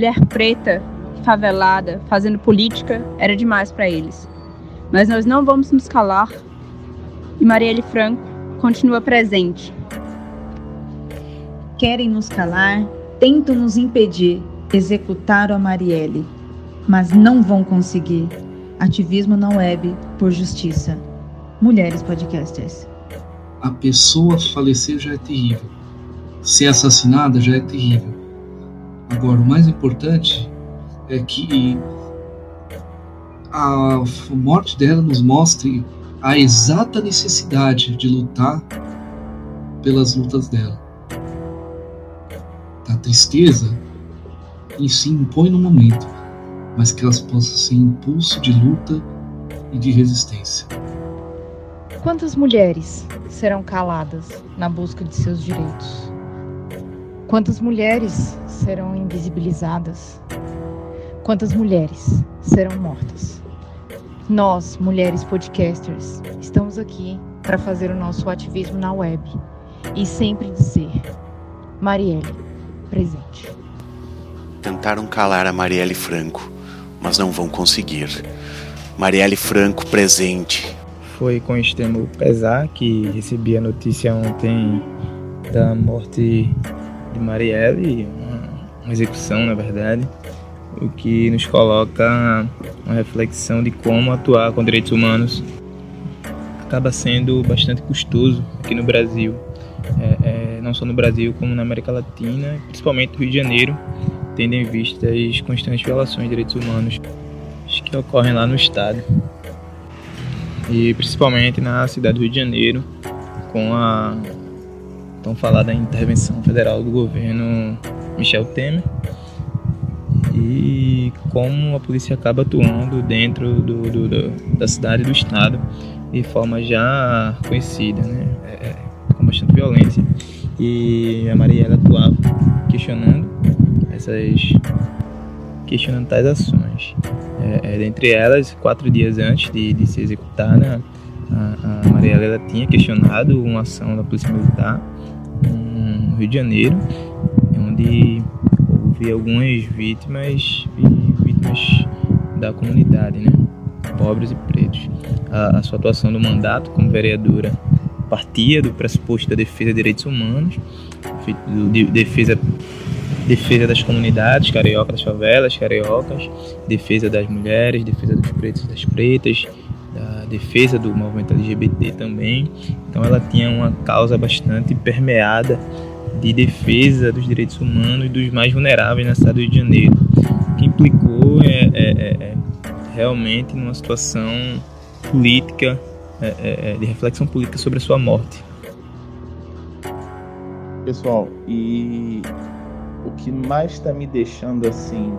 mulher preta, favelada, fazendo política, era demais para eles. Mas nós não vamos nos calar e Marielle Franco continua presente. Querem nos calar, tentam nos impedir, executaram a Marielle, mas não vão conseguir. Ativismo na web por justiça. Mulheres Podcasters. A pessoa falecer já é terrível. Ser assassinada já é terrível. Agora, o mais importante é que a morte dela nos mostre a exata necessidade de lutar pelas lutas dela. A tristeza em se impõe no momento, mas que elas possam ser impulso de luta e de resistência. Quantas mulheres serão caladas na busca de seus direitos? Quantas mulheres serão invisibilizadas? Quantas mulheres serão mortas? Nós, mulheres podcasters, estamos aqui para fazer o nosso ativismo na web e sempre dizer: Marielle, presente. Tentaram calar a Marielle Franco, mas não vão conseguir. Marielle Franco presente. Foi com extremo pesar que recebi a notícia ontem da morte de Marielle, uma execução na verdade, o que nos coloca uma reflexão de como atuar com direitos humanos. Acaba sendo bastante custoso aqui no Brasil, é, é, não só no Brasil como na América Latina, principalmente no Rio de Janeiro, tendo em vista as constantes violações de direitos humanos que ocorrem lá no estado. E principalmente na cidade do Rio de Janeiro com a tão falada intervenção federal do governo Michel Temer e como a polícia acaba atuando dentro do, do, do da cidade e do estado de forma já conhecida, né? É, é, com bastante violência. E a Mariela atuava questionando essas questionando tais ações. É, é, dentre elas, quatro dias antes de, de ser executada, a, a Mariela ela tinha questionado uma ação da Polícia Militar no Rio de Janeiro, onde houve algumas vítimas vítimas da comunidade, né? pobres e pretos. A, a sua atuação no mandato como vereadora partia do pressuposto da defesa de direitos humanos, de defesa defesa das comunidades cariocas, das favelas cariocas, defesa das mulheres, defesa dos pretos e das pretas, defesa do movimento LGBT também. Então ela tinha uma causa bastante permeada de defesa dos direitos humanos e dos mais vulneráveis na cidade do Rio de Janeiro, que implicou é, é, é, é realmente numa situação política, é, é, de reflexão política sobre a sua morte. Pessoal, e o que mais está me deixando assim,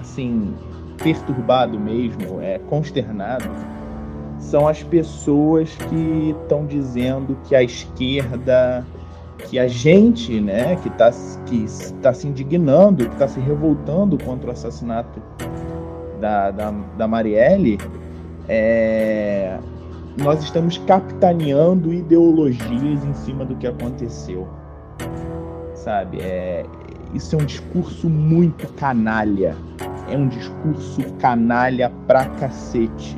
assim perturbado mesmo, é consternado são as pessoas que estão dizendo que a esquerda, que a gente, né, que está que tá se indignando, que está se revoltando contra o assassinato da, da, da Marielle, é, nós estamos capitaneando ideologias em cima do que aconteceu. Sabe? É, isso é um discurso muito canalha. É um discurso canalha pra cacete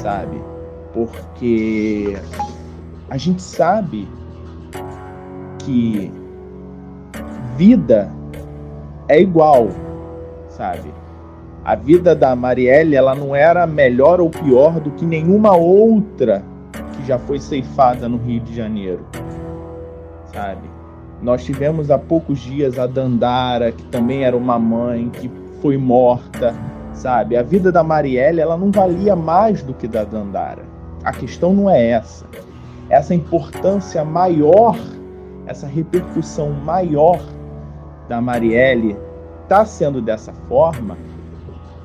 sabe? Porque a gente sabe que vida é igual, sabe? A vida da Marielle, ela não era melhor ou pior do que nenhuma outra que já foi ceifada no Rio de Janeiro, sabe? Nós tivemos há poucos dias a Dandara, que também era uma mãe que foi morta sabe? A vida da Marielle, ela não valia mais do que da Dandara. A questão não é essa. Essa importância maior, essa repercussão maior da Marielle está sendo dessa forma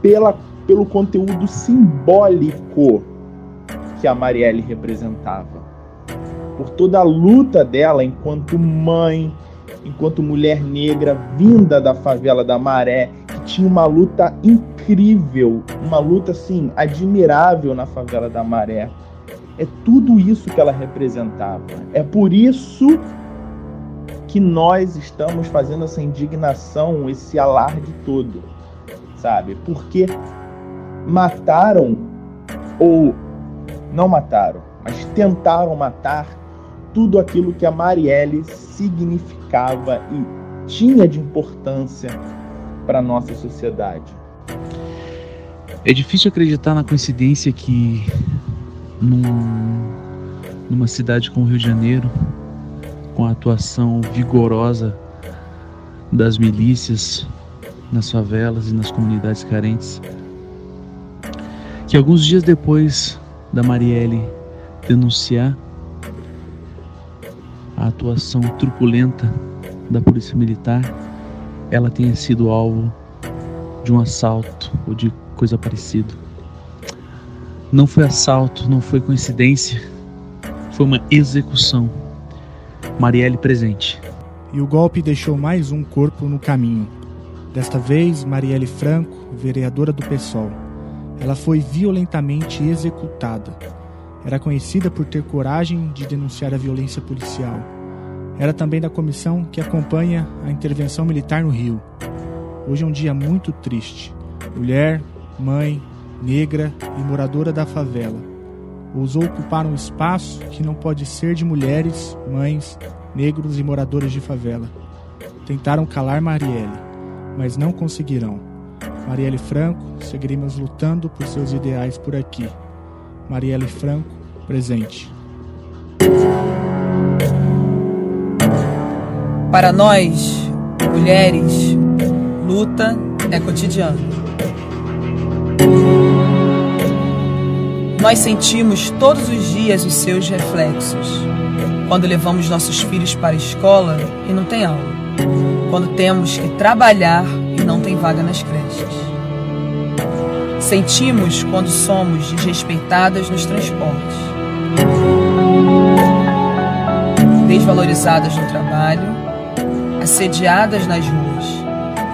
pela, pelo conteúdo simbólico que a Marielle representava. Por toda a luta dela enquanto mãe, enquanto mulher negra vinda da favela da Maré, que tinha uma luta incrível, uma luta assim admirável na favela da Maré. É tudo isso que ela representava. É por isso que nós estamos fazendo essa indignação, esse alarde todo, sabe? Porque mataram ou não mataram, mas tentaram matar tudo aquilo que a Marielle significava e tinha de importância para nossa sociedade. É difícil acreditar na coincidência que num, numa cidade como o Rio de Janeiro, com a atuação vigorosa das milícias nas favelas e nas comunidades carentes, que alguns dias depois da Marielle denunciar a atuação truculenta da Polícia Militar, ela tenha sido alvo de um assalto ou de coisa parecida. Não foi assalto, não foi coincidência, foi uma execução. Marielle presente. E o golpe deixou mais um corpo no caminho. Desta vez, Marielle Franco, vereadora do PSOL. Ela foi violentamente executada. Era conhecida por ter coragem de denunciar a violência policial. Era também da comissão que acompanha a intervenção militar no Rio. Hoje é um dia muito triste. Mulher, mãe, negra e moradora da favela. Ousou ocupar um espaço que não pode ser de mulheres, mães, negros e moradores de favela. Tentaram calar Marielle, mas não conseguirão. Marielle Franco, seguiremos lutando por seus ideais por aqui. Marielle Franco, presente. Para nós, mulheres, luta é cotidiano. Nós sentimos todos os dias os seus reflexos. Quando levamos nossos filhos para a escola e não tem aula. Quando temos que trabalhar e não tem vaga nas creches. Sentimos quando somos desrespeitadas nos transportes. Desvalorizadas no trabalho, assediadas nas ruas,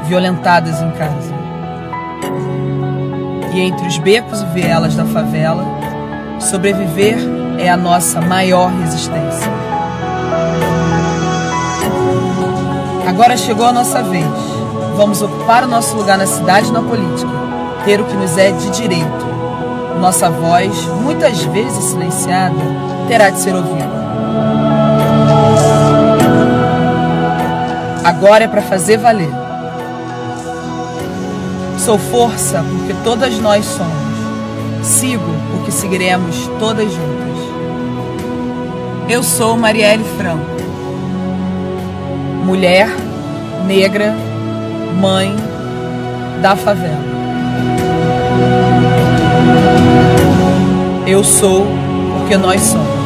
violentadas em casa. E entre os becos e vielas da favela, sobreviver é a nossa maior resistência. Agora chegou a nossa vez. Vamos ocupar o nosso lugar na cidade e na política ter o que nos é de direito. Nossa voz, muitas vezes silenciada, terá de ser ouvida. Agora é para fazer valer. Sou força porque todas nós somos. Sigo porque seguiremos todas juntas. Eu sou Marielle Franco. Mulher, negra, mãe da favela. Eu sou porque nós somos.